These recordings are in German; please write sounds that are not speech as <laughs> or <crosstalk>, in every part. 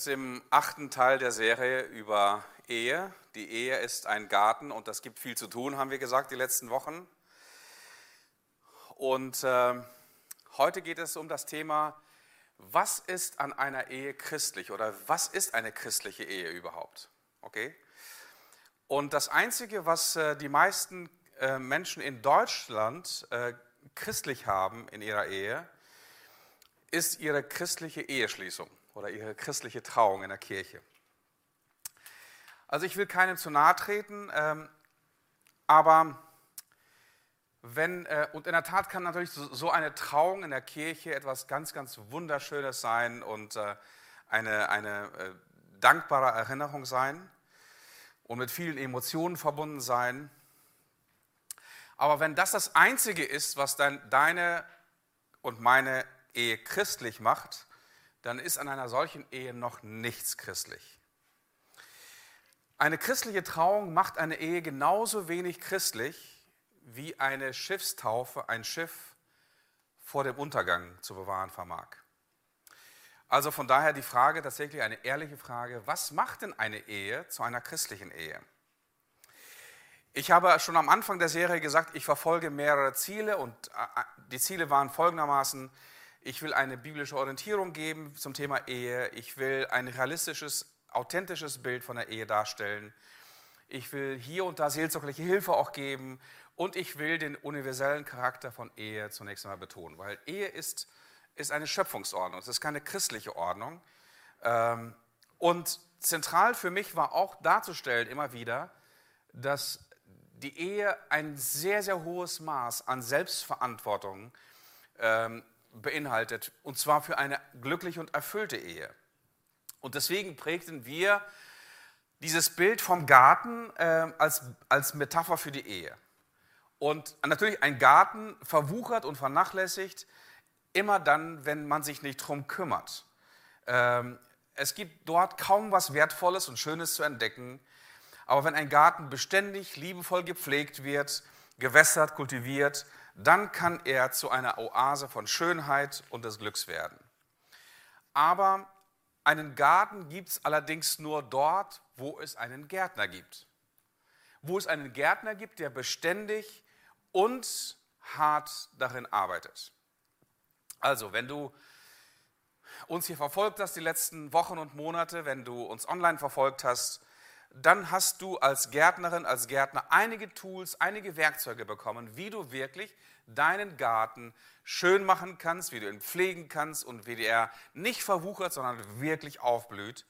sind im achten Teil der Serie über Ehe. Die Ehe ist ein Garten und das gibt viel zu tun, haben wir gesagt, die letzten Wochen. Und äh, heute geht es um das Thema, was ist an einer Ehe christlich oder was ist eine christliche Ehe überhaupt? Okay? Und das Einzige, was äh, die meisten äh, Menschen in Deutschland äh, christlich haben in ihrer Ehe, ist ihre christliche Eheschließung oder ihre christliche Trauung in der Kirche. Also ich will keinem zu nahe treten, ähm, aber wenn, äh, und in der Tat kann natürlich so eine Trauung in der Kirche etwas ganz, ganz Wunderschönes sein und äh, eine, eine äh, dankbare Erinnerung sein und mit vielen Emotionen verbunden sein. Aber wenn das das Einzige ist, was dann deine und meine Ehe christlich macht, dann ist an einer solchen Ehe noch nichts christlich. Eine christliche Trauung macht eine Ehe genauso wenig christlich, wie eine Schiffstaufe ein Schiff vor dem Untergang zu bewahren vermag. Also von daher die Frage, tatsächlich eine ehrliche Frage, was macht denn eine Ehe zu einer christlichen Ehe? Ich habe schon am Anfang der Serie gesagt, ich verfolge mehrere Ziele und äh, äh, die Ziele waren folgendermaßen, ich will eine biblische Orientierung geben zum Thema Ehe. Ich will ein realistisches, authentisches Bild von der Ehe darstellen. Ich will hier und da seelsorgliche Hilfe auch geben. Und ich will den universellen Charakter von Ehe zunächst einmal betonen, weil Ehe ist, ist eine Schöpfungsordnung, es ist keine christliche Ordnung. Ähm, und zentral für mich war auch darzustellen immer wieder, dass die Ehe ein sehr, sehr hohes Maß an Selbstverantwortung ähm, beinhaltet, und zwar für eine glückliche und erfüllte Ehe. Und deswegen prägten wir dieses Bild vom Garten äh, als, als Metapher für die Ehe. Und natürlich ein Garten verwuchert und vernachlässigt immer dann, wenn man sich nicht drum kümmert. Ähm, es gibt dort kaum was Wertvolles und Schönes zu entdecken. Aber wenn ein Garten beständig, liebevoll gepflegt wird, gewässert, kultiviert, dann kann er zu einer Oase von Schönheit und des Glücks werden. Aber einen Garten gibt es allerdings nur dort, wo es einen Gärtner gibt. Wo es einen Gärtner gibt, der beständig und hart darin arbeitet. Also, wenn du uns hier verfolgt hast die letzten Wochen und Monate, wenn du uns online verfolgt hast, dann hast du als Gärtnerin, als Gärtner einige Tools, einige Werkzeuge bekommen, wie du wirklich deinen Garten schön machen kannst, wie du ihn pflegen kannst und wie er nicht verwuchert, sondern wirklich aufblüht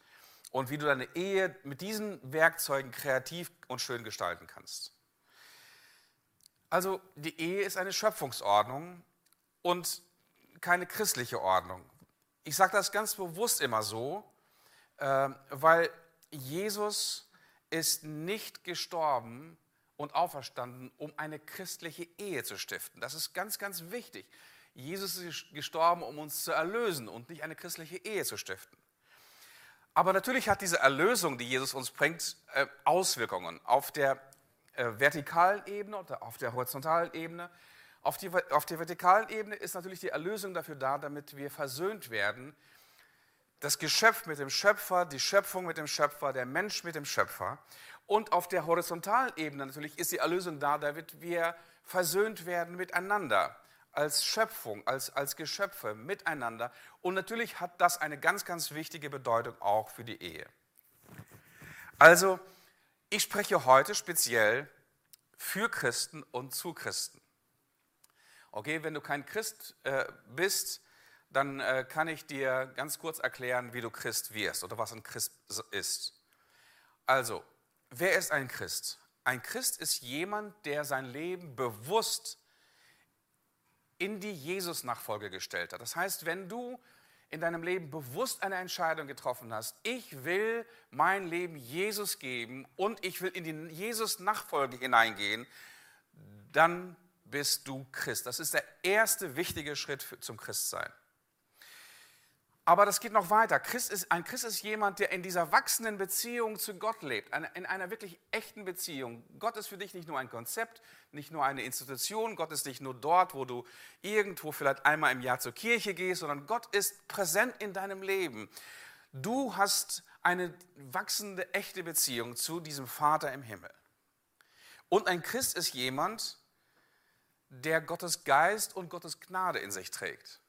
und wie du deine Ehe mit diesen Werkzeugen kreativ und schön gestalten kannst. Also die Ehe ist eine Schöpfungsordnung und keine christliche Ordnung. Ich sage das ganz bewusst immer so, äh, weil Jesus ist nicht gestorben und auferstanden, um eine christliche Ehe zu stiften. Das ist ganz, ganz wichtig. Jesus ist gestorben, um uns zu erlösen und nicht eine christliche Ehe zu stiften. Aber natürlich hat diese Erlösung, die Jesus uns bringt, äh, Auswirkungen auf der äh, vertikalen Ebene oder auf der horizontalen Ebene. Auf, die, auf der vertikalen Ebene ist natürlich die Erlösung dafür da, damit wir versöhnt werden das Geschöpf mit dem Schöpfer, die Schöpfung mit dem Schöpfer, der Mensch mit dem Schöpfer. Und auf der horizontalen Ebene natürlich ist die Erlösung da, damit wir versöhnt werden miteinander, als Schöpfung, als, als Geschöpfe miteinander. Und natürlich hat das eine ganz, ganz wichtige Bedeutung auch für die Ehe. Also, ich spreche heute speziell für Christen und zu Christen. Okay, wenn du kein Christ äh, bist, dann äh, kann ich dir ganz kurz erklären, wie du Christ wirst oder was ein Christ ist. Also, wer ist ein Christ? Ein Christ ist jemand, der sein Leben bewusst in die Jesus-Nachfolge gestellt hat. Das heißt, wenn du in deinem Leben bewusst eine Entscheidung getroffen hast, ich will mein Leben Jesus geben und ich will in die Jesus-Nachfolge hineingehen, dann bist du Christ. Das ist der erste wichtige Schritt zum Christsein. Aber das geht noch weiter. Christ ist, ein Christ ist jemand, der in dieser wachsenden Beziehung zu Gott lebt, in einer wirklich echten Beziehung. Gott ist für dich nicht nur ein Konzept, nicht nur eine Institution, Gott ist nicht nur dort, wo du irgendwo vielleicht einmal im Jahr zur Kirche gehst, sondern Gott ist präsent in deinem Leben. Du hast eine wachsende, echte Beziehung zu diesem Vater im Himmel. Und ein Christ ist jemand, der Gottes Geist und Gottes Gnade in sich trägt.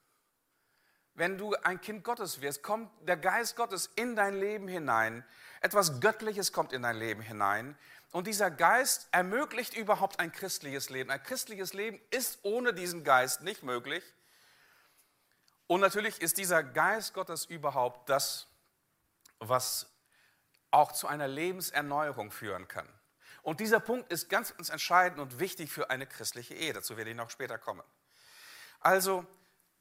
Wenn du ein Kind Gottes wirst, kommt der Geist Gottes in dein Leben hinein. Etwas Göttliches kommt in dein Leben hinein. Und dieser Geist ermöglicht überhaupt ein christliches Leben. Ein christliches Leben ist ohne diesen Geist nicht möglich. Und natürlich ist dieser Geist Gottes überhaupt das, was auch zu einer Lebenserneuerung führen kann. Und dieser Punkt ist ganz, ganz entscheidend und wichtig für eine christliche Ehe. Dazu werde ich noch später kommen. Also,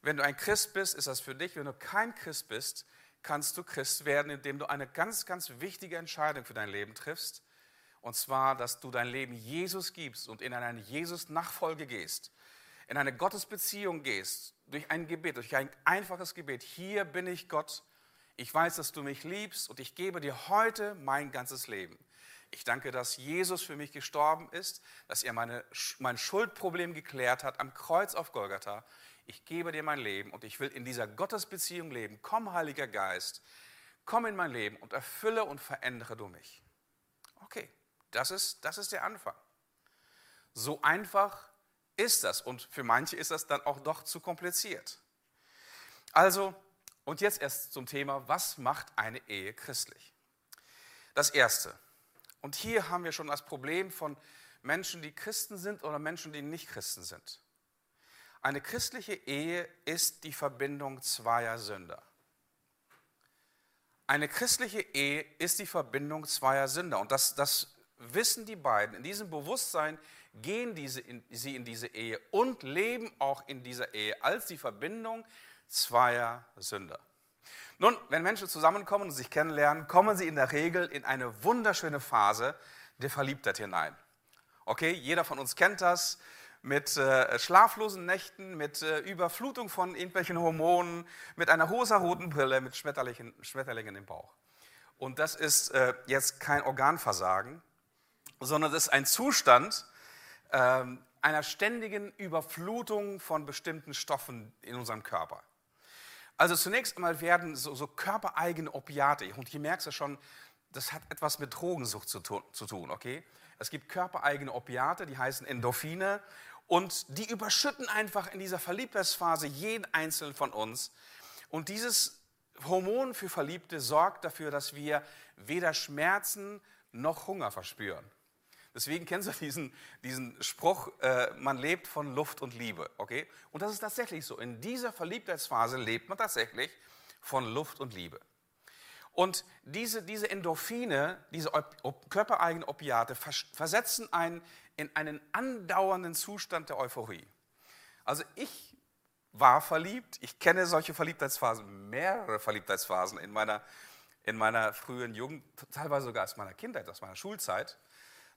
wenn du ein Christ bist, ist das für dich. Wenn du kein Christ bist, kannst du Christ werden, indem du eine ganz, ganz wichtige Entscheidung für dein Leben triffst. Und zwar, dass du dein Leben Jesus gibst und in eine Jesus-Nachfolge gehst, in eine Gottesbeziehung gehst, durch ein Gebet, durch ein einfaches Gebet. Hier bin ich Gott. Ich weiß, dass du mich liebst und ich gebe dir heute mein ganzes Leben. Ich danke, dass Jesus für mich gestorben ist, dass er meine, mein Schuldproblem geklärt hat am Kreuz auf Golgatha. Ich gebe dir mein Leben und ich will in dieser Gottesbeziehung leben. Komm, Heiliger Geist, komm in mein Leben und erfülle und verändere du mich. Okay, das ist, das ist der Anfang. So einfach ist das und für manche ist das dann auch doch zu kompliziert. Also, und jetzt erst zum Thema, was macht eine Ehe christlich? Das Erste, und hier haben wir schon das Problem von Menschen, die Christen sind oder Menschen, die nicht Christen sind. Eine christliche Ehe ist die Verbindung zweier Sünder. Eine christliche Ehe ist die Verbindung zweier Sünder. Und das, das wissen die beiden. In diesem Bewusstsein gehen diese in, sie in diese Ehe und leben auch in dieser Ehe als die Verbindung zweier Sünder. Nun, wenn Menschen zusammenkommen und sich kennenlernen, kommen sie in der Regel in eine wunderschöne Phase der Verliebtheit hinein. Okay, jeder von uns kennt das mit äh, schlaflosen Nächten, mit äh, Überflutung von irgendwelchen Hormonen, mit einer rosa-roten Brille, mit Schmetterlingen, Schmetterlingen im Bauch. Und das ist äh, jetzt kein Organversagen, sondern das ist ein Zustand ähm, einer ständigen Überflutung von bestimmten Stoffen in unserem Körper. Also zunächst einmal werden so, so körpereigene Opiate, und hier merkst du schon, das hat etwas mit Drogensucht zu tun, zu tun, okay? Es gibt körpereigene Opiate, die heißen Endorphine und die überschütten einfach in dieser Verliebtheitsphase jeden einzelnen von uns. Und dieses Hormon für Verliebte sorgt dafür, dass wir weder Schmerzen noch Hunger verspüren. Deswegen kennst du <laughs> diesen, diesen Spruch, äh, man lebt von Luft und Liebe. Okay? Und das ist tatsächlich so. In dieser Verliebtheitsphase lebt man tatsächlich von Luft und Liebe. Und diese, diese Endorphine, diese körpereigenen Opiate versetzen einen in einen andauernden Zustand der Euphorie. Also ich war verliebt, ich kenne solche Verliebtheitsphasen, mehrere Verliebtheitsphasen in meiner, in meiner frühen Jugend, teilweise sogar aus meiner Kindheit, aus meiner Schulzeit.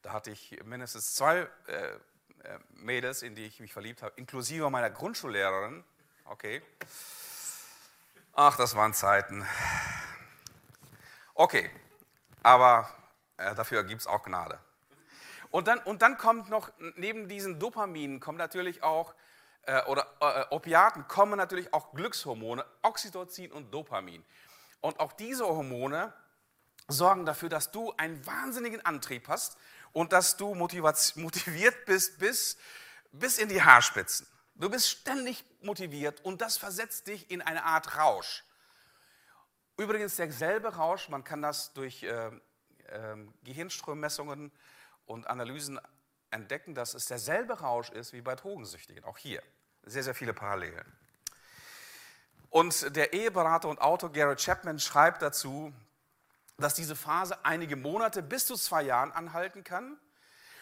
Da hatte ich mindestens zwei äh, äh, Mädels, in die ich mich verliebt habe, inklusive meiner Grundschullehrerin. Okay. Ach, das waren Zeiten. Okay, aber äh, dafür gibt es auch Gnade. Und dann, und dann kommt noch, neben diesen Dopaminen kommen natürlich auch, äh, oder äh, Opiaten kommen natürlich auch Glückshormone, Oxytocin und Dopamin. Und auch diese Hormone sorgen dafür, dass du einen wahnsinnigen Antrieb hast und dass du motiviert bist bis, bis in die Haarspitzen. Du bist ständig motiviert und das versetzt dich in eine Art Rausch. Übrigens derselbe Rausch, man kann das durch äh, äh, Gehirnströmmessungen und Analysen entdecken, dass es derselbe Rausch ist wie bei Drogensüchtigen, auch hier. Sehr, sehr viele Parallelen. Und der Eheberater und Autor Garrett Chapman schreibt dazu, dass diese Phase einige Monate bis zu zwei Jahren anhalten kann.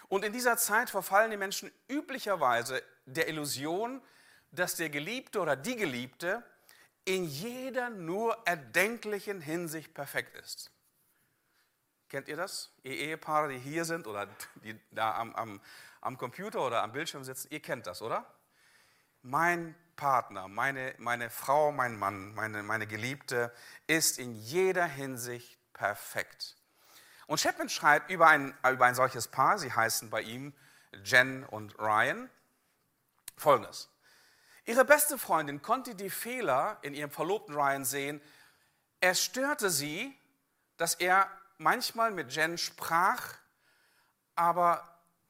Und in dieser Zeit verfallen die Menschen üblicherweise der Illusion, dass der Geliebte oder die Geliebte in jeder nur erdenklichen Hinsicht perfekt ist. Kennt ihr das? Ihr Ehepaare, die hier sind oder die da am, am, am Computer oder am Bildschirm sitzen, ihr kennt das, oder? Mein Partner, meine, meine Frau, mein Mann, meine, meine Geliebte ist in jeder Hinsicht perfekt. Und Chapman schreibt über ein, über ein solches Paar, sie heißen bei ihm Jen und Ryan, folgendes. Ihre beste Freundin konnte die Fehler in ihrem Verlobten Ryan sehen. Es störte sie, dass er manchmal mit Jen sprach, aber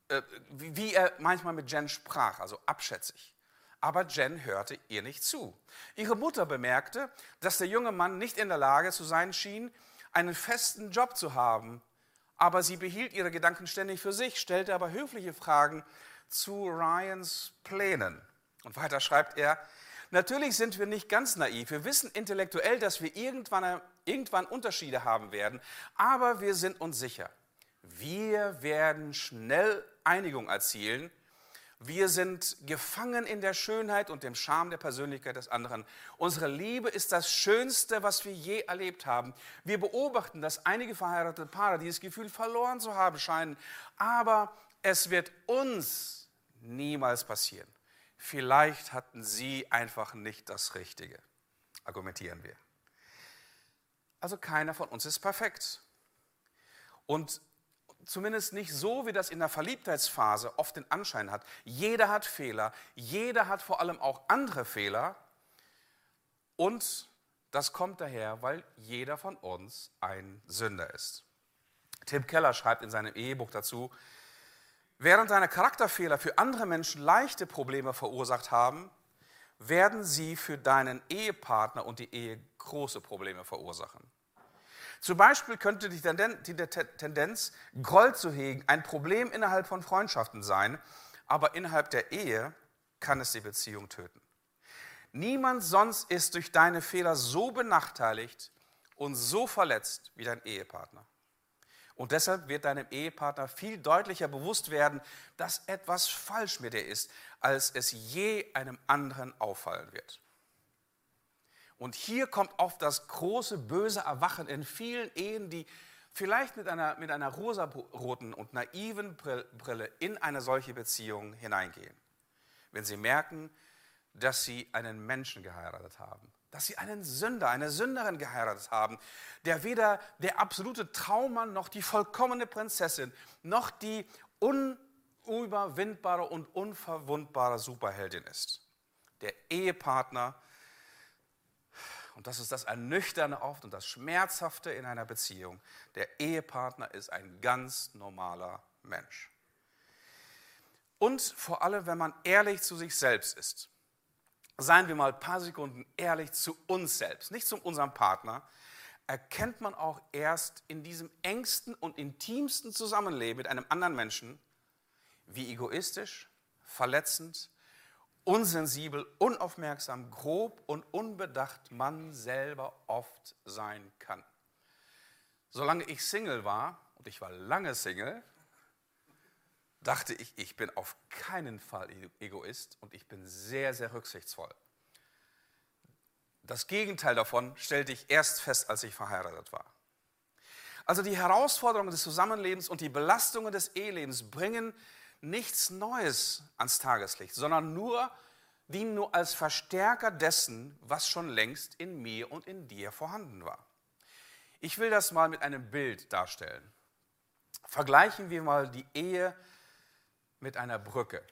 äh, wie er manchmal mit Jen sprach, also abschätzig. Aber Jen hörte ihr nicht zu. Ihre Mutter bemerkte, dass der junge Mann nicht in der Lage zu sein schien, einen festen Job zu haben. Aber sie behielt ihre Gedanken ständig für sich, stellte aber höfliche Fragen zu Ryans Plänen. Und weiter schreibt er, natürlich sind wir nicht ganz naiv. Wir wissen intellektuell, dass wir irgendwann, irgendwann Unterschiede haben werden, aber wir sind uns sicher. Wir werden schnell Einigung erzielen. Wir sind gefangen in der Schönheit und dem Charme der Persönlichkeit des anderen. Unsere Liebe ist das Schönste, was wir je erlebt haben. Wir beobachten, dass einige verheiratete Paare dieses Gefühl verloren zu haben scheinen. Aber es wird uns niemals passieren. Vielleicht hatten sie einfach nicht das Richtige, argumentieren wir. Also keiner von uns ist perfekt. Und zumindest nicht so, wie das in der Verliebtheitsphase oft den Anschein hat. Jeder hat Fehler, jeder hat vor allem auch andere Fehler. Und das kommt daher, weil jeder von uns ein Sünder ist. Tim Keller schreibt in seinem Ehebuch dazu, während deine Charakterfehler für andere Menschen leichte Probleme verursacht haben, werden sie für deinen Ehepartner und die Ehe große Probleme verursachen. Zum Beispiel könnte die Tendenz, Groll zu hegen, ein Problem innerhalb von Freundschaften sein, aber innerhalb der Ehe kann es die Beziehung töten. Niemand sonst ist durch deine Fehler so benachteiligt und so verletzt wie dein Ehepartner. Und deshalb wird deinem Ehepartner viel deutlicher bewusst werden, dass etwas falsch mit dir ist, als es je einem anderen auffallen wird. Und hier kommt oft das große böse Erwachen in vielen Ehen, die vielleicht mit einer, mit einer rosaroten und naiven Brille in eine solche Beziehung hineingehen. Wenn sie merken, dass sie einen Menschen geheiratet haben, dass sie einen Sünder, eine Sünderin geheiratet haben, der weder der absolute Traummann noch die vollkommene Prinzessin noch die unüberwindbare und unverwundbare Superheldin ist. Der Ehepartner und das ist das Ernüchternde oft und das Schmerzhafte in einer Beziehung, der Ehepartner ist ein ganz normaler Mensch. Und vor allem, wenn man ehrlich zu sich selbst ist. Seien wir mal ein paar Sekunden ehrlich zu uns selbst, nicht zu unserem Partner, erkennt man auch erst in diesem engsten und intimsten Zusammenleben mit einem anderen Menschen, wie egoistisch, verletzend, unsensibel, unaufmerksam, grob und unbedacht man selber oft sein kann. Solange ich Single war, und ich war lange Single, dachte ich, ich bin auf keinen Fall Egoist und ich bin sehr, sehr rücksichtsvoll. Das Gegenteil davon stellte ich erst fest, als ich verheiratet war. Also die Herausforderungen des Zusammenlebens und die Belastungen des Ehelebens bringen nichts Neues ans Tageslicht, sondern nur, dienen nur als Verstärker dessen, was schon längst in mir und in dir vorhanden war. Ich will das mal mit einem Bild darstellen. Vergleichen wir mal die Ehe mit einer Brücke,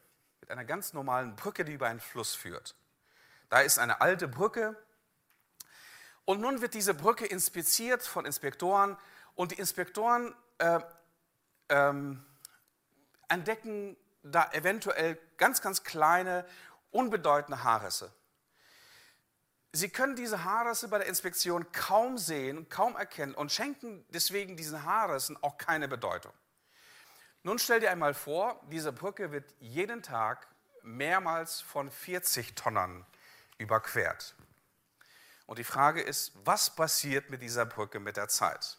mit einer ganz normalen Brücke, die über einen Fluss führt. Da ist eine alte Brücke und nun wird diese Brücke inspiziert von Inspektoren und die Inspektoren äh, ähm, entdecken da eventuell ganz, ganz kleine, unbedeutende Haarrisse. Sie können diese Haarrisse bei der Inspektion kaum sehen, kaum erkennen und schenken deswegen diesen Haarrissen auch keine Bedeutung. Nun stell dir einmal vor, diese Brücke wird jeden Tag mehrmals von 40 Tonnen überquert. Und die Frage ist, was passiert mit dieser Brücke mit der Zeit?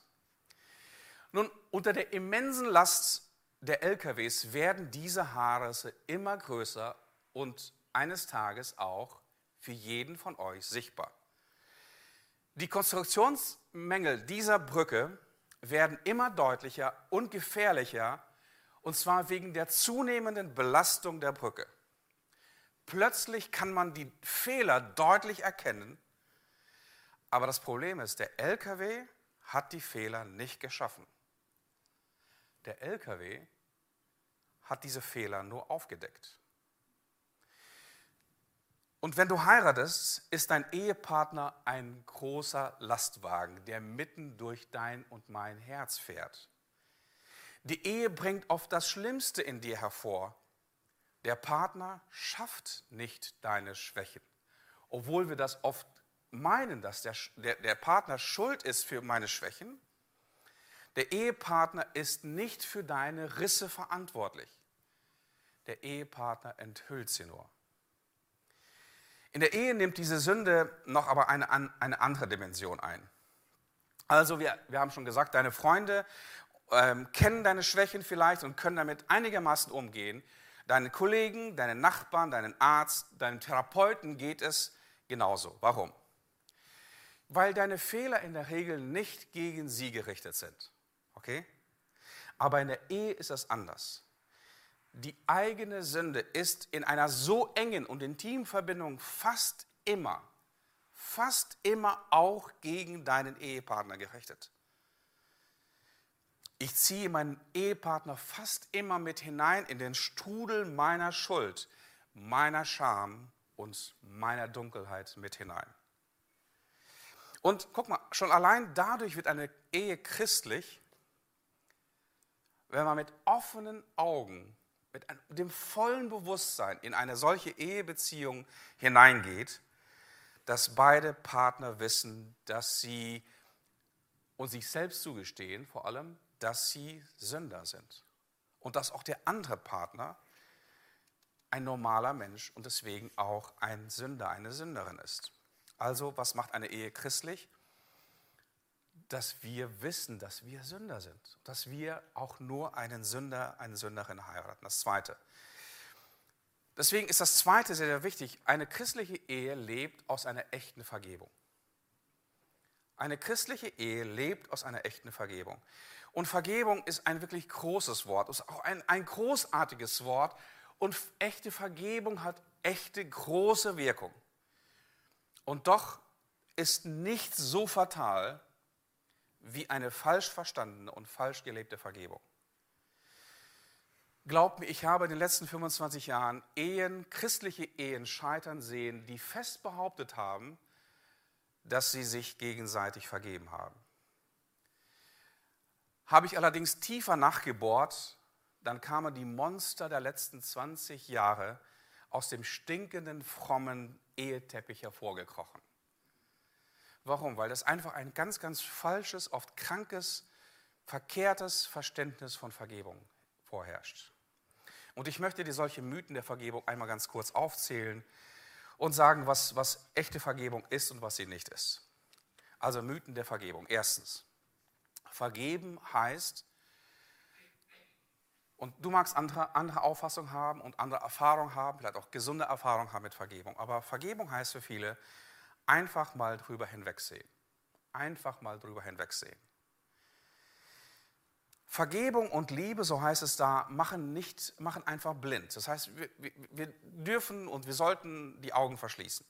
Nun, unter der immensen Last der LKWs werden diese Haarrisse immer größer und eines Tages auch für jeden von euch sichtbar. Die Konstruktionsmängel dieser Brücke werden immer deutlicher und gefährlicher, und zwar wegen der zunehmenden Belastung der Brücke. Plötzlich kann man die Fehler deutlich erkennen, aber das Problem ist, der LKW hat die Fehler nicht geschaffen. Der LKW hat diese Fehler nur aufgedeckt. Und wenn du heiratest, ist dein Ehepartner ein großer Lastwagen, der mitten durch dein und mein Herz fährt. Die Ehe bringt oft das Schlimmste in dir hervor. Der Partner schafft nicht deine Schwächen, obwohl wir das oft meinen, dass der, der, der Partner schuld ist für meine Schwächen. Der Ehepartner ist nicht für deine Risse verantwortlich. Der Ehepartner enthüllt sie nur. In der Ehe nimmt diese Sünde noch aber eine, eine andere Dimension ein. Also wir, wir haben schon gesagt, deine Freunde ähm, kennen deine Schwächen vielleicht und können damit einigermaßen umgehen. Deine Kollegen, deine Nachbarn, deinen Arzt, deinen Therapeuten geht es genauso. Warum? Weil deine Fehler in der Regel nicht gegen sie gerichtet sind. Okay? Aber in der Ehe ist das anders die eigene Sünde ist in einer so engen und intimen Verbindung fast immer, fast immer auch gegen deinen Ehepartner gerichtet. Ich ziehe meinen Ehepartner fast immer mit hinein in den Strudel meiner Schuld, meiner Scham und meiner Dunkelheit mit hinein. Und guck mal, schon allein dadurch wird eine Ehe christlich, wenn man mit offenen Augen mit dem vollen Bewusstsein in eine solche Ehebeziehung hineingeht, dass beide Partner wissen, dass sie und sich selbst zugestehen, vor allem, dass sie Sünder sind. Und dass auch der andere Partner ein normaler Mensch und deswegen auch ein Sünder, eine Sünderin ist. Also, was macht eine Ehe christlich? dass wir wissen, dass wir Sünder sind, dass wir auch nur einen Sünder, eine Sünderin heiraten. Das Zweite. Deswegen ist das Zweite sehr, sehr wichtig. Eine christliche Ehe lebt aus einer echten Vergebung. Eine christliche Ehe lebt aus einer echten Vergebung. Und Vergebung ist ein wirklich großes Wort, ist auch ein, ein großartiges Wort. Und echte Vergebung hat echte große Wirkung. Und doch ist nichts so fatal wie eine falsch verstandene und falsch gelebte Vergebung. Glaubt mir, ich habe in den letzten 25 Jahren Ehen, christliche Ehen scheitern sehen, die fest behauptet haben, dass sie sich gegenseitig vergeben haben. Habe ich allerdings tiefer nachgebohrt, dann kamen die Monster der letzten 20 Jahre aus dem stinkenden, frommen Eheteppich hervorgekrochen. Warum? Weil das einfach ein ganz, ganz falsches, oft krankes, verkehrtes Verständnis von Vergebung vorherrscht. Und ich möchte dir solche Mythen der Vergebung einmal ganz kurz aufzählen und sagen, was, was echte Vergebung ist und was sie nicht ist. Also Mythen der Vergebung. Erstens, vergeben heißt, und du magst andere, andere Auffassung haben und andere Erfahrung haben, vielleicht auch gesunde Erfahrung haben mit Vergebung, aber Vergebung heißt für viele, einfach mal drüber hinwegsehen. Einfach mal drüber hinwegsehen. Vergebung und Liebe, so heißt es da, machen, nicht, machen einfach blind. Das heißt, wir, wir dürfen und wir sollten die Augen verschließen.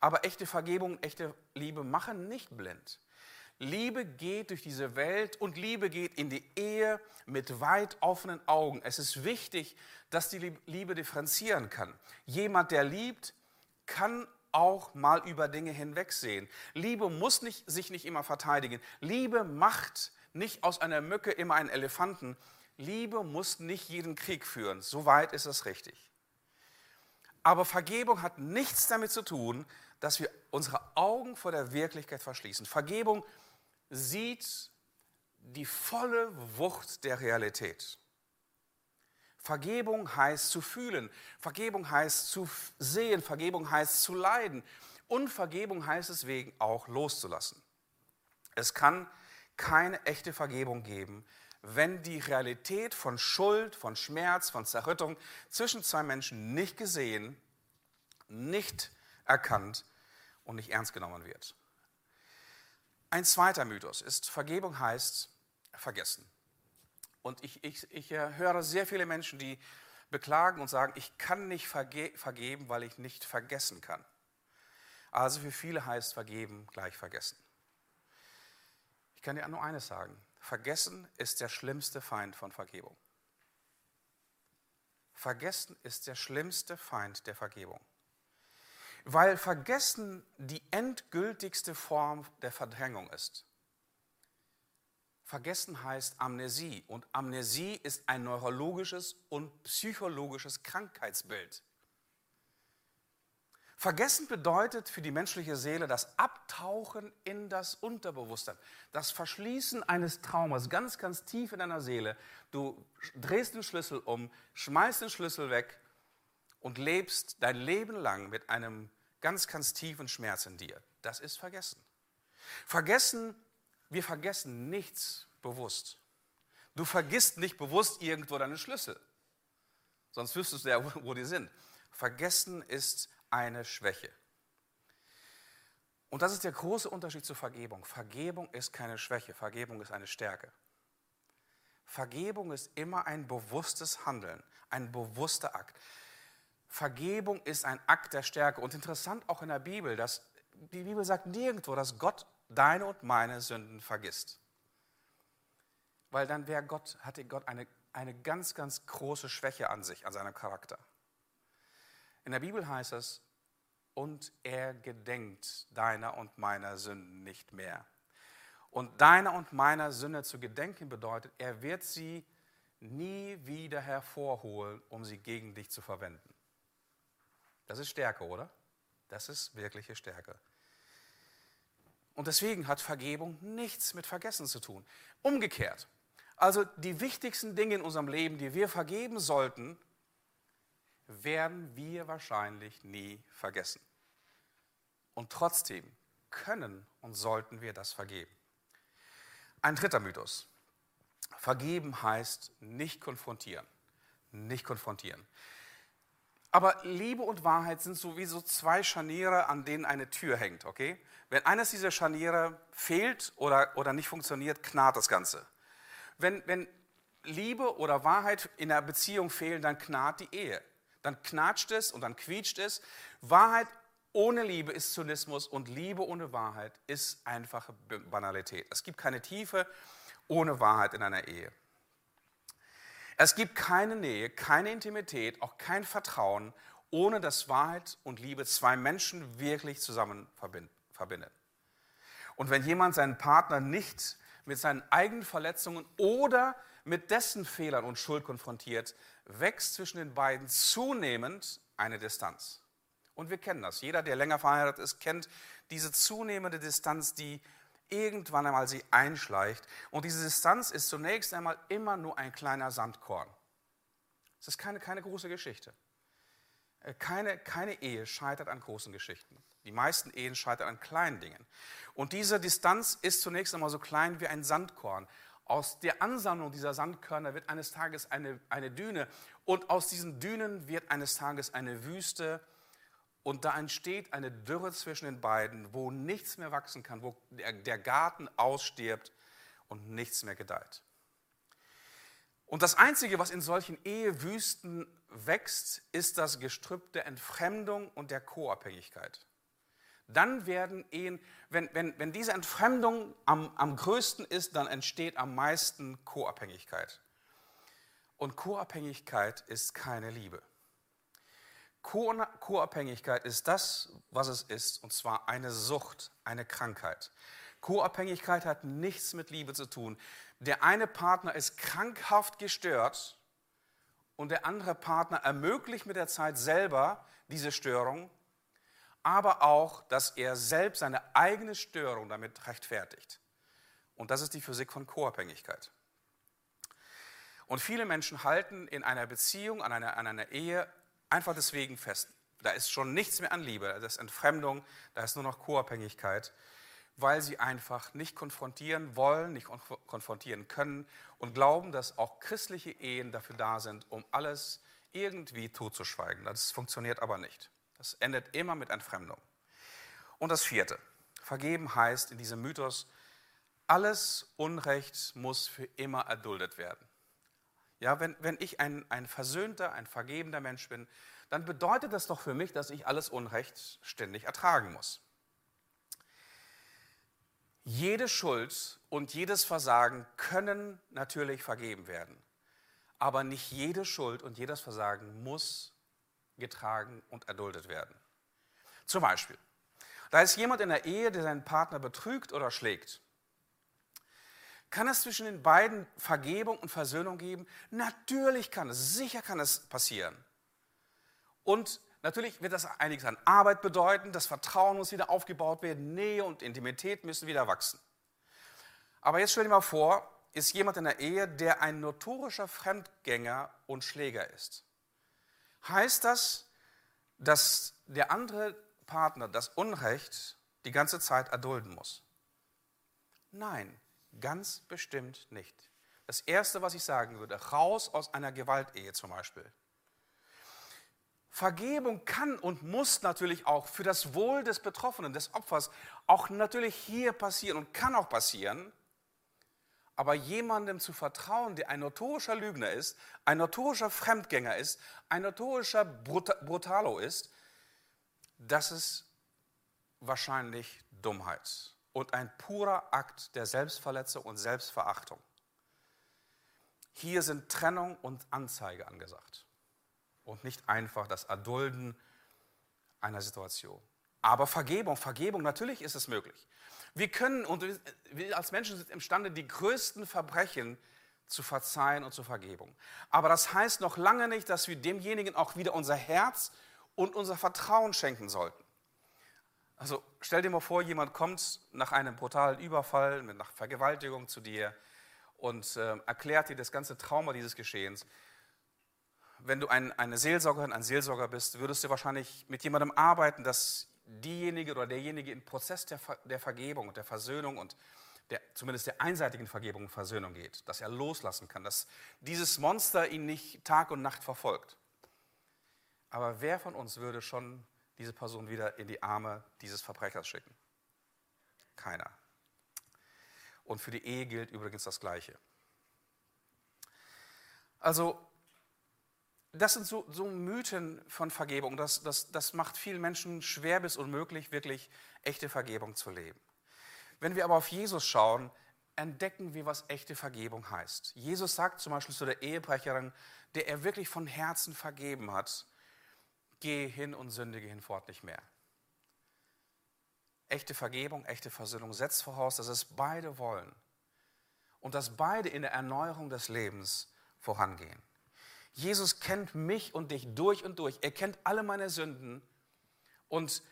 Aber echte Vergebung, echte Liebe machen nicht blind. Liebe geht durch diese Welt und Liebe geht in die Ehe mit weit offenen Augen. Es ist wichtig, dass die Liebe differenzieren kann. Jemand, der liebt, kann auch mal über Dinge hinwegsehen. Liebe muss nicht, sich nicht immer verteidigen. Liebe macht nicht aus einer Mücke immer einen Elefanten. Liebe muss nicht jeden Krieg führen. Soweit ist es richtig. Aber Vergebung hat nichts damit zu tun, dass wir unsere Augen vor der Wirklichkeit verschließen. Vergebung sieht die volle Wucht der Realität. Vergebung heißt zu fühlen, Vergebung heißt zu sehen, Vergebung heißt zu leiden und Vergebung heißt deswegen auch loszulassen. Es kann keine echte Vergebung geben, wenn die Realität von Schuld, von Schmerz, von Zerrüttung zwischen zwei Menschen nicht gesehen, nicht erkannt und nicht ernst genommen wird. Ein zweiter Mythos ist, Vergebung heißt vergessen. Und ich, ich, ich höre sehr viele Menschen, die beklagen und sagen, ich kann nicht verge vergeben, weil ich nicht vergessen kann. Also für viele heißt vergeben gleich vergessen. Ich kann dir nur eines sagen. Vergessen ist der schlimmste Feind von Vergebung. Vergessen ist der schlimmste Feind der Vergebung. Weil Vergessen die endgültigste Form der Verdrängung ist. Vergessen heißt Amnesie und Amnesie ist ein neurologisches und psychologisches Krankheitsbild. Vergessen bedeutet für die menschliche Seele das Abtauchen in das Unterbewusstsein, das Verschließen eines Traumas ganz, ganz tief in deiner Seele. Du drehst den Schlüssel um, schmeißt den Schlüssel weg und lebst dein Leben lang mit einem ganz, ganz tiefen Schmerz in dir. Das ist Vergessen. Vergessen wir vergessen nichts bewusst. Du vergisst nicht bewusst irgendwo deine Schlüssel. Sonst wüsstest du ja, wo die sind. Vergessen ist eine Schwäche. Und das ist der große Unterschied zur Vergebung. Vergebung ist keine Schwäche, Vergebung ist eine Stärke. Vergebung ist immer ein bewusstes Handeln, ein bewusster Akt. Vergebung ist ein Akt der Stärke. Und interessant auch in der Bibel, dass die Bibel sagt nirgendwo, dass Gott deine und meine Sünden vergisst. Weil dann wäre Gott, hatte Gott eine, eine ganz, ganz große Schwäche an sich, an seinem Charakter. In der Bibel heißt es, und er gedenkt deiner und meiner Sünden nicht mehr. Und deiner und meiner Sünde zu gedenken bedeutet, er wird sie nie wieder hervorholen, um sie gegen dich zu verwenden. Das ist Stärke, oder? Das ist wirkliche Stärke. Und deswegen hat Vergebung nichts mit Vergessen zu tun. Umgekehrt. Also die wichtigsten Dinge in unserem Leben, die wir vergeben sollten, werden wir wahrscheinlich nie vergessen. Und trotzdem können und sollten wir das vergeben. Ein dritter Mythos. Vergeben heißt nicht konfrontieren. Nicht konfrontieren. Aber Liebe und Wahrheit sind sowieso zwei Scharniere, an denen eine Tür hängt, okay? Wenn eines dieser Scharniere fehlt oder, oder nicht funktioniert, knarrt das Ganze. Wenn, wenn Liebe oder Wahrheit in der Beziehung fehlen, dann knarrt die Ehe. Dann knatscht es und dann quietscht es. Wahrheit ohne Liebe ist Zynismus und Liebe ohne Wahrheit ist einfache Banalität. Es gibt keine Tiefe ohne Wahrheit in einer Ehe. Es gibt keine Nähe, keine Intimität, auch kein Vertrauen, ohne dass Wahrheit und Liebe zwei Menschen wirklich zusammen verbindet. Und wenn jemand seinen Partner nicht mit seinen eigenen Verletzungen oder mit dessen Fehlern und Schuld konfrontiert, wächst zwischen den beiden zunehmend eine Distanz. Und wir kennen das. Jeder, der länger verheiratet ist, kennt diese zunehmende Distanz, die irgendwann einmal sie einschleicht. Und diese Distanz ist zunächst einmal immer nur ein kleiner Sandkorn. Es ist keine, keine große Geschichte. Äh, keine, keine Ehe scheitert an großen Geschichten. Die meisten Ehen scheitern an kleinen Dingen. Und diese Distanz ist zunächst einmal so klein wie ein Sandkorn. Aus der Ansammlung dieser Sandkörner wird eines Tages eine, eine Düne. Und aus diesen Dünen wird eines Tages eine Wüste und da entsteht eine Dürre zwischen den beiden, wo nichts mehr wachsen kann, wo der Garten ausstirbt und nichts mehr gedeiht. Und das Einzige, was in solchen Ehewüsten wächst, ist das Gestrüpp der Entfremdung und der Co-Abhängigkeit. Dann werden Ehen, wenn, wenn, wenn diese Entfremdung am, am größten ist, dann entsteht am meisten Co-Abhängigkeit. Und Co-Abhängigkeit ist keine Liebe. Co-Abhängigkeit ist das, was es ist, und zwar eine Sucht, eine Krankheit. Co-Abhängigkeit hat nichts mit Liebe zu tun. Der eine Partner ist krankhaft gestört und der andere Partner ermöglicht mit der Zeit selber diese Störung, aber auch, dass er selbst seine eigene Störung damit rechtfertigt. Und das ist die Physik von Co-Abhängigkeit. Und viele Menschen halten in einer Beziehung, an einer, an einer Ehe Einfach deswegen fest. Da ist schon nichts mehr an Liebe, da ist Entfremdung, da ist nur noch Co-Abhängigkeit, weil sie einfach nicht konfrontieren wollen, nicht konfrontieren können und glauben, dass auch christliche Ehen dafür da sind, um alles irgendwie totzuschweigen. Das funktioniert aber nicht. Das endet immer mit Entfremdung. Und das vierte, vergeben heißt in diesem Mythos, alles Unrecht muss für immer erduldet werden. Ja, wenn, wenn ich ein, ein versöhnter, ein vergebender Mensch bin, dann bedeutet das doch für mich, dass ich alles Unrecht ständig ertragen muss. Jede Schuld und jedes Versagen können natürlich vergeben werden, aber nicht jede Schuld und jedes Versagen muss getragen und erduldet werden. Zum Beispiel, da ist jemand in der Ehe, der seinen Partner betrügt oder schlägt. Kann es zwischen den beiden Vergebung und Versöhnung geben? Natürlich kann es, sicher kann es passieren. Und natürlich wird das einiges an Arbeit bedeuten, das Vertrauen muss wieder aufgebaut werden, Nähe und Intimität müssen wieder wachsen. Aber jetzt stell dir mal vor, ist jemand in der Ehe, der ein notorischer Fremdgänger und Schläger ist. Heißt das, dass der andere Partner das Unrecht die ganze Zeit erdulden muss? Nein, Ganz bestimmt nicht. Das Erste, was ich sagen würde, raus aus einer Gewaltehe zum Beispiel. Vergebung kann und muss natürlich auch für das Wohl des Betroffenen, des Opfers, auch natürlich hier passieren und kann auch passieren. Aber jemandem zu vertrauen, der ein notorischer Lügner ist, ein notorischer Fremdgänger ist, ein notorischer Brutalo ist, das ist wahrscheinlich Dummheit und ein purer Akt der Selbstverletzung und Selbstverachtung. Hier sind Trennung und Anzeige angesagt und nicht einfach das Erdulden einer Situation. Aber Vergebung, Vergebung, natürlich ist es möglich. Wir können und wir als Menschen sind imstande, die größten Verbrechen zu verzeihen und zu Vergebung. Aber das heißt noch lange nicht, dass wir demjenigen auch wieder unser Herz und unser Vertrauen schenken sollten. Also stell dir mal vor, jemand kommt nach einem brutalen Überfall, nach Vergewaltigung zu dir und äh, erklärt dir das ganze Trauma dieses Geschehens. Wenn du ein, eine Seelsorgerin, ein Seelsorger bist, würdest du wahrscheinlich mit jemandem arbeiten, dass diejenige oder derjenige im Prozess der, der Vergebung und der Versöhnung und der, zumindest der einseitigen Vergebung und Versöhnung geht, dass er loslassen kann, dass dieses Monster ihn nicht Tag und Nacht verfolgt. Aber wer von uns würde schon diese Person wieder in die Arme dieses Verbrechers schicken? Keiner. Und für die Ehe gilt übrigens das Gleiche. Also, das sind so, so Mythen von Vergebung. Das, das, das macht vielen Menschen schwer bis unmöglich, wirklich echte Vergebung zu leben. Wenn wir aber auf Jesus schauen, entdecken wir, was echte Vergebung heißt. Jesus sagt zum Beispiel zu der Ehebrecherin, der er wirklich von Herzen vergeben hat, gehe hin und sündige hinfort nicht mehr. Echte Vergebung, echte Versöhnung setzt voraus, dass es beide wollen und dass beide in der Erneuerung des Lebens vorangehen. Jesus kennt mich und dich durch und durch. Er kennt alle meine Sünden und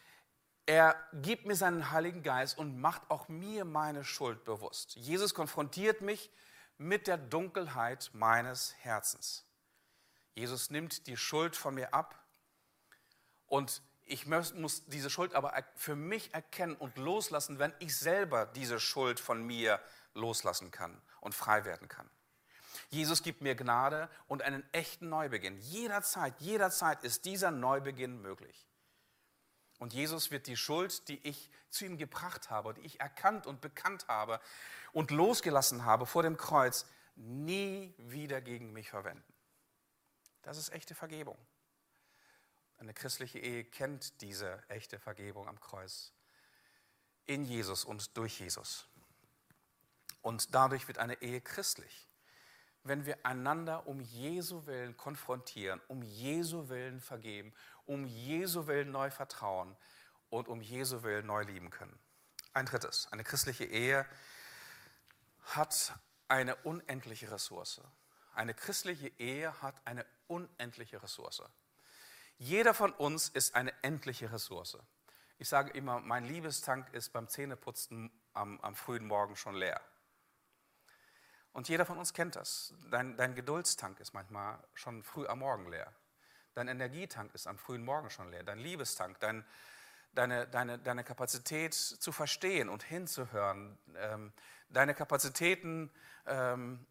er gibt mir seinen Heiligen Geist und macht auch mir meine Schuld bewusst. Jesus konfrontiert mich mit der Dunkelheit meines Herzens. Jesus nimmt die Schuld von mir ab und ich muss diese Schuld aber für mich erkennen und loslassen, wenn ich selber diese Schuld von mir loslassen kann und frei werden kann. Jesus gibt mir Gnade und einen echten Neubeginn. Jederzeit, jederzeit ist dieser Neubeginn möglich. Und Jesus wird die Schuld, die ich zu ihm gebracht habe, die ich erkannt und bekannt habe und losgelassen habe vor dem Kreuz, nie wieder gegen mich verwenden. Das ist echte Vergebung. Eine christliche Ehe kennt diese echte Vergebung am Kreuz in Jesus und durch Jesus. Und dadurch wird eine Ehe christlich, wenn wir einander um Jesu Willen konfrontieren, um Jesu Willen vergeben, um Jesu Willen neu vertrauen und um Jesu Willen neu lieben können. Ein drittes, eine christliche Ehe hat eine unendliche Ressource. Eine christliche Ehe hat eine unendliche Ressource. Jeder von uns ist eine endliche Ressource. Ich sage immer, mein Liebestank ist beim Zähneputzen am, am frühen Morgen schon leer. Und jeder von uns kennt das. Dein, dein Geduldstank ist manchmal schon früh am Morgen leer. Dein Energietank ist am frühen Morgen schon leer. Dein Liebestank, dein, deine, deine, deine Kapazität zu verstehen und hinzuhören, ähm, deine Kapazitäten, ähm,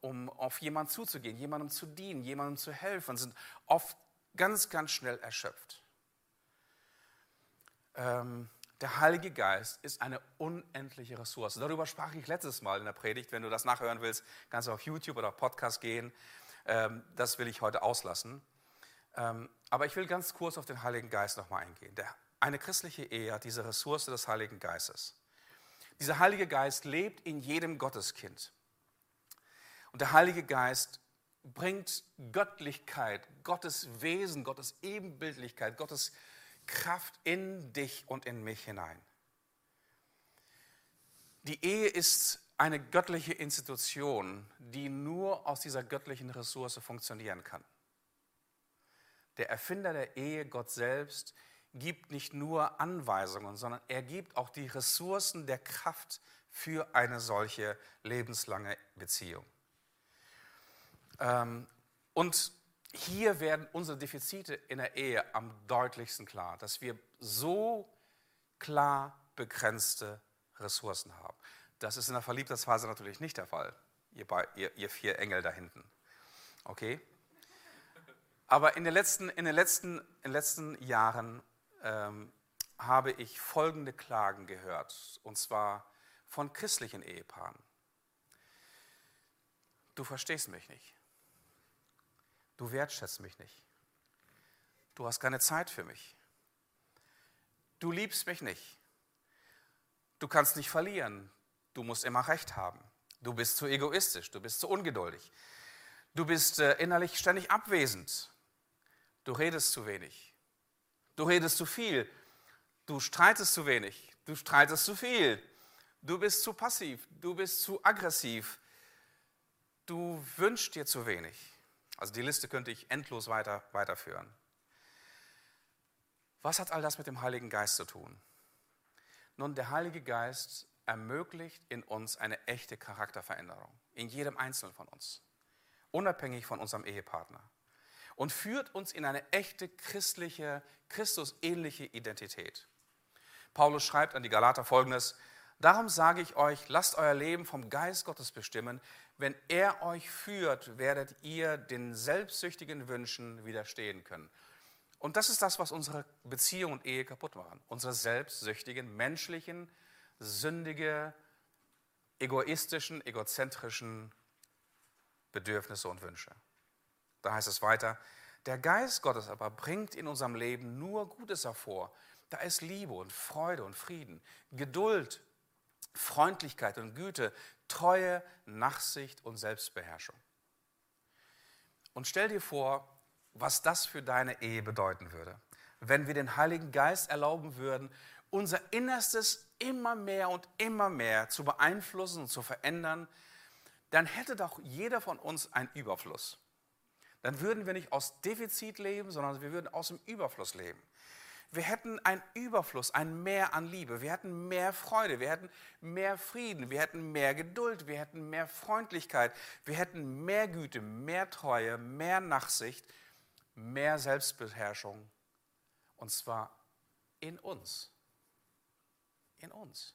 um auf jemanden zuzugehen, jemandem zu dienen, jemandem zu helfen, sind oft ganz, ganz schnell erschöpft. Ähm, der Heilige Geist ist eine unendliche Ressource. Darüber sprach ich letztes Mal in der Predigt. Wenn du das nachhören willst, kannst du auf YouTube oder Podcast gehen. Ähm, das will ich heute auslassen. Ähm, aber ich will ganz kurz auf den Heiligen Geist nochmal eingehen. Eine christliche Ehe hat diese Ressource des Heiligen Geistes. Dieser Heilige Geist lebt in jedem Gotteskind. Und der Heilige Geist bringt Göttlichkeit, Gottes Wesen, Gottes Ebenbildlichkeit, Gottes Kraft in dich und in mich hinein. Die Ehe ist eine göttliche Institution, die nur aus dieser göttlichen Ressource funktionieren kann. Der Erfinder der Ehe, Gott selbst, gibt nicht nur Anweisungen, sondern er gibt auch die Ressourcen der Kraft für eine solche lebenslange Beziehung. Ähm, und hier werden unsere Defizite in der Ehe am deutlichsten klar, dass wir so klar begrenzte Ressourcen haben. Das ist in der Verliebtheitsphase natürlich nicht der Fall, ihr, ihr, ihr vier Engel da hinten. Okay? Aber in den letzten, in den letzten, in den letzten Jahren ähm, habe ich folgende Klagen gehört, und zwar von christlichen Ehepaaren. Du verstehst mich nicht. Du wertschätzt mich nicht. Du hast keine Zeit für mich. Du liebst mich nicht. Du kannst nicht verlieren. Du musst immer recht haben. Du bist zu egoistisch. Du bist zu ungeduldig. Du bist äh, innerlich ständig abwesend. Du redest zu wenig. Du redest zu viel. Du streitest zu wenig. Du streitest zu viel. Du bist zu passiv. Du bist zu aggressiv. Du wünschst dir zu wenig. Also die Liste könnte ich endlos weiter, weiterführen. Was hat all das mit dem Heiligen Geist zu tun? Nun, der Heilige Geist ermöglicht in uns eine echte Charakterveränderung, in jedem Einzelnen von uns, unabhängig von unserem Ehepartner und führt uns in eine echte christliche, Christusähnliche Identität. Paulus schreibt an die Galater folgendes: Darum sage ich euch, lasst euer Leben vom Geist Gottes bestimmen. Wenn er euch führt, werdet ihr den selbstsüchtigen Wünschen widerstehen können. Und das ist das, was unsere Beziehung und Ehe kaputt machen. Unsere selbstsüchtigen, menschlichen, sündige, egoistischen, egozentrischen Bedürfnisse und Wünsche. Da heißt es weiter, der Geist Gottes aber bringt in unserem Leben nur Gutes hervor. Da ist Liebe und Freude und Frieden, Geduld, Freundlichkeit und Güte, Treue, Nachsicht und Selbstbeherrschung. Und stell dir vor, was das für deine Ehe bedeuten würde, wenn wir den Heiligen Geist erlauben würden, unser Innerstes immer mehr und immer mehr zu beeinflussen und zu verändern, dann hätte doch jeder von uns einen Überfluss dann würden wir nicht aus Defizit leben, sondern wir würden aus dem Überfluss leben. Wir hätten einen Überfluss, ein Mehr an Liebe, wir hätten mehr Freude, wir hätten mehr Frieden, wir hätten mehr Geduld, wir hätten mehr Freundlichkeit, wir hätten mehr Güte, mehr Treue, mehr Nachsicht, mehr Selbstbeherrschung. Und zwar in uns. In uns.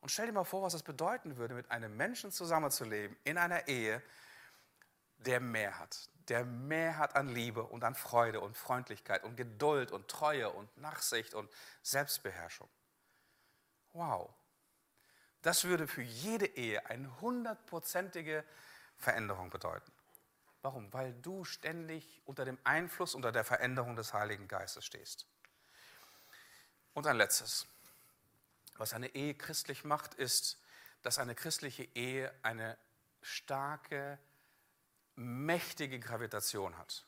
Und stell dir mal vor, was das bedeuten würde, mit einem Menschen zusammenzuleben, in einer Ehe, der mehr hat, der mehr hat an Liebe und an Freude und Freundlichkeit und Geduld und Treue und Nachsicht und Selbstbeherrschung. Wow. Das würde für jede Ehe eine hundertprozentige Veränderung bedeuten. Warum? Weil du ständig unter dem Einfluss, unter der Veränderung des Heiligen Geistes stehst. Und ein letztes. Was eine Ehe christlich macht, ist, dass eine christliche Ehe eine starke mächtige Gravitation hat.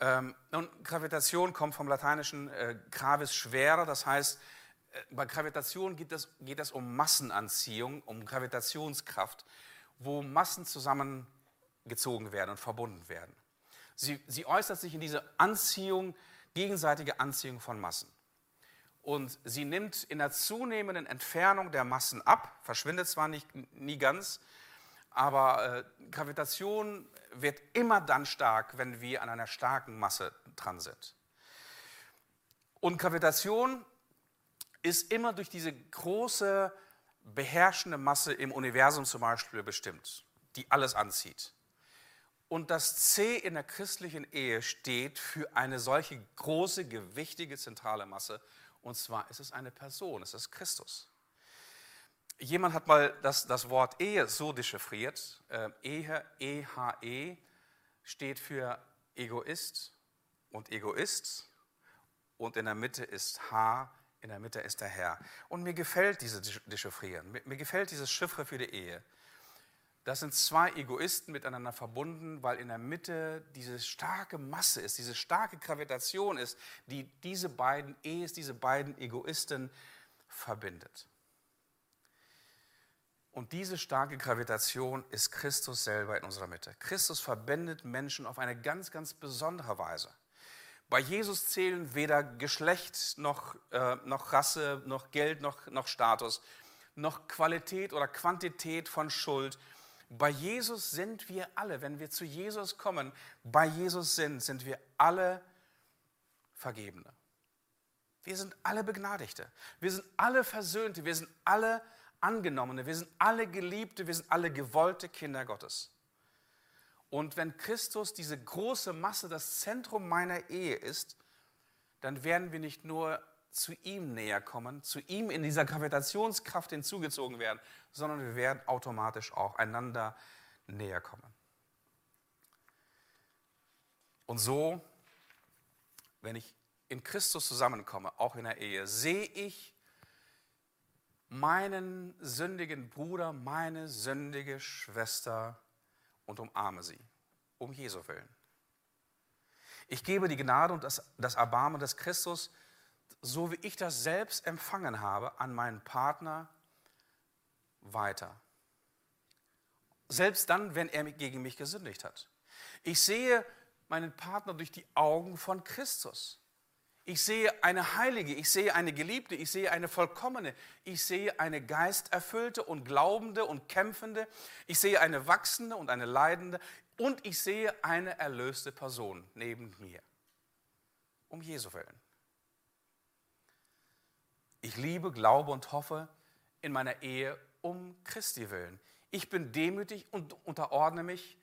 Ähm, nun, Gravitation kommt vom lateinischen äh, gravis schwerer, das heißt, äh, bei Gravitation geht es, geht es um Massenanziehung, um Gravitationskraft, wo Massen zusammengezogen werden und verbunden werden. Sie, sie äußert sich in dieser Anziehung, gegenseitige Anziehung von Massen. Und sie nimmt in der zunehmenden Entfernung der Massen ab, verschwindet zwar nicht, nie ganz, aber äh, Gravitation wird immer dann stark, wenn wir an einer starken Masse dran sind. Und Gravitation ist immer durch diese große beherrschende Masse im Universum zum Beispiel bestimmt, die alles anzieht. Und das C in der christlichen Ehe steht für eine solche große, gewichtige, zentrale Masse. Und zwar ist es eine Person, es ist Christus. Jemand hat mal das, das Wort Ehe so dechiffriert. Äh, Ehe, E-H-E, steht für Egoist und Egoist. Und in der Mitte ist H, in der Mitte ist der Herr. Und mir gefällt dieses Dechiffrieren, mir, gefällt dieses Chiffre für die Ehe. Das sind zwei Egoisten miteinander verbunden, weil in der Mitte diese starke Masse ist, diese starke Gravitation ist, die diese beiden Ehs, diese beiden Egoisten verbindet. Und diese starke Gravitation ist Christus selber in unserer Mitte. Christus verbindet Menschen auf eine ganz, ganz besondere Weise. Bei Jesus zählen weder Geschlecht noch, äh, noch Rasse, noch Geld, noch, noch Status, noch Qualität oder Quantität von Schuld. Bei Jesus sind wir alle, wenn wir zu Jesus kommen, bei Jesus sind, sind wir alle Vergebene. Wir sind alle Begnadigte. Wir sind alle Versöhnte. Wir sind alle Angenommene. Wir sind alle Geliebte. Wir sind alle gewollte Kinder Gottes. Und wenn Christus diese große Masse das Zentrum meiner Ehe ist, dann werden wir nicht nur zu ihm näher kommen, zu ihm in dieser Gravitationskraft hinzugezogen werden, sondern wir werden automatisch auch einander näher kommen. Und so, wenn ich in Christus zusammenkomme, auch in der Ehe, sehe ich meinen sündigen Bruder, meine sündige Schwester und umarme sie, um Jesu willen. Ich gebe die Gnade und das, das Erbarmen des Christus, so wie ich das selbst empfangen habe, an meinen Partner weiter. Selbst dann, wenn er gegen mich gesündigt hat. Ich sehe meinen Partner durch die Augen von Christus. Ich sehe eine Heilige, ich sehe eine Geliebte, ich sehe eine vollkommene, ich sehe eine geisterfüllte und glaubende und kämpfende, ich sehe eine wachsende und eine leidende und ich sehe eine erlöste Person neben mir. Um Jesu willen. Ich liebe, glaube und hoffe in meiner Ehe um Christi willen. Ich bin demütig und unterordne mich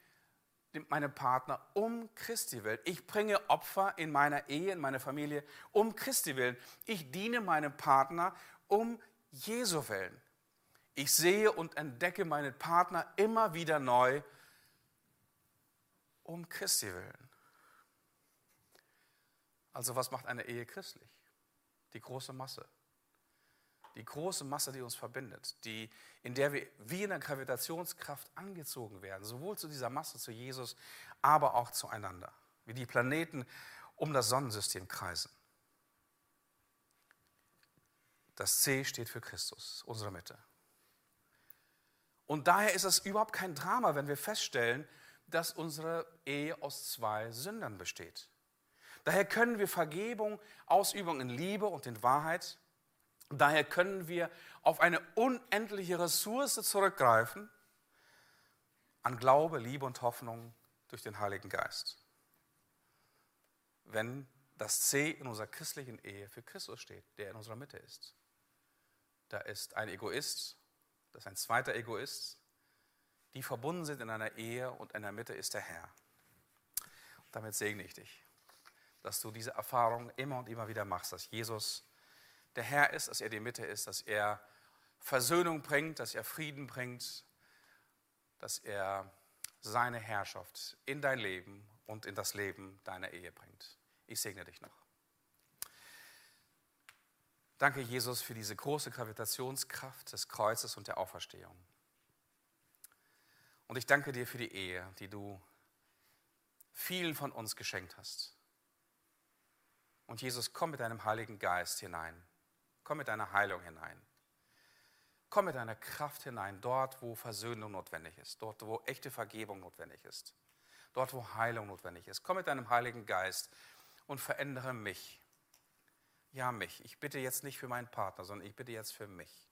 meinem Partner um Christi willen. Ich bringe Opfer in meiner Ehe, in meiner Familie um Christi willen. Ich diene meinem Partner um Jesu willen. Ich sehe und entdecke meinen Partner immer wieder neu um Christi willen. Also was macht eine Ehe christlich? Die große Masse die große Masse, die uns verbindet, die, in der wir wie in der Gravitationskraft angezogen werden, sowohl zu dieser Masse, zu Jesus, aber auch zueinander, wie die Planeten um das Sonnensystem kreisen. Das C steht für Christus, unsere Mitte. Und daher ist es überhaupt kein Drama, wenn wir feststellen, dass unsere Ehe aus zwei Sündern besteht. Daher können wir Vergebung, Ausübung in Liebe und in Wahrheit Daher können wir auf eine unendliche Ressource zurückgreifen an Glaube, Liebe und Hoffnung durch den Heiligen Geist. Wenn das C in unserer christlichen Ehe für Christus steht, der in unserer Mitte ist. Da ist ein Egoist, das ist ein zweiter Egoist, die verbunden sind in einer Ehe und in der Mitte ist der Herr. Und damit segne ich dich, dass du diese Erfahrung immer und immer wieder machst, dass Jesus der Herr ist, dass er die Mitte ist, dass er Versöhnung bringt, dass er Frieden bringt, dass er seine Herrschaft in dein Leben und in das Leben deiner Ehe bringt. Ich segne dich noch. Danke, Jesus, für diese große Gravitationskraft des Kreuzes und der Auferstehung. Und ich danke dir für die Ehe, die du vielen von uns geschenkt hast. Und Jesus, komm mit deinem Heiligen Geist hinein Komm mit deiner Heilung hinein. Komm mit deiner Kraft hinein, dort, wo Versöhnung notwendig ist, dort, wo echte Vergebung notwendig ist, dort, wo Heilung notwendig ist. Komm mit deinem Heiligen Geist und verändere mich. Ja, mich. Ich bitte jetzt nicht für meinen Partner, sondern ich bitte jetzt für mich.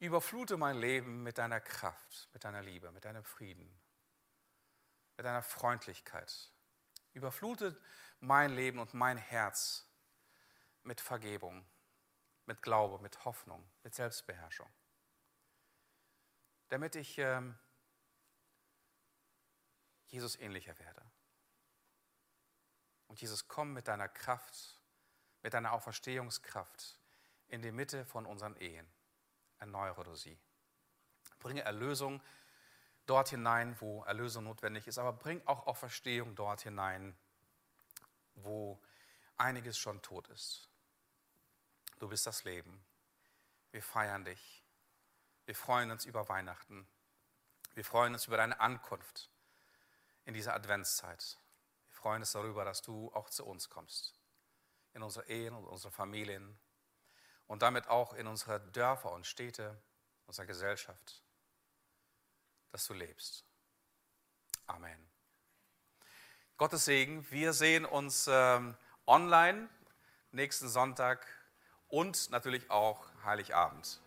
Überflute mein Leben mit deiner Kraft, mit deiner Liebe, mit deinem Frieden, mit deiner Freundlichkeit. Überflute mein Leben und mein Herz mit Vergebung, mit Glaube, mit Hoffnung, mit Selbstbeherrschung. Damit ich ähm, Jesus ähnlicher werde. Und Jesus, komm mit deiner Kraft, mit deiner Auferstehungskraft in die Mitte von unseren Ehen. Erneuere du sie. Bringe Erlösung dort hinein, wo Erlösung notwendig ist, aber bring auch Auferstehung dort hinein, wo einiges schon tot ist. Du bist das Leben. Wir feiern dich. Wir freuen uns über Weihnachten. Wir freuen uns über deine Ankunft in dieser Adventszeit. Wir freuen uns darüber, dass du auch zu uns kommst, in unsere Ehen und unsere Familien und damit auch in unsere Dörfer und Städte, unsere Gesellschaft, dass du lebst. Amen. Gottes Segen. Wir sehen uns ähm, online nächsten Sonntag und natürlich auch Heiligabend.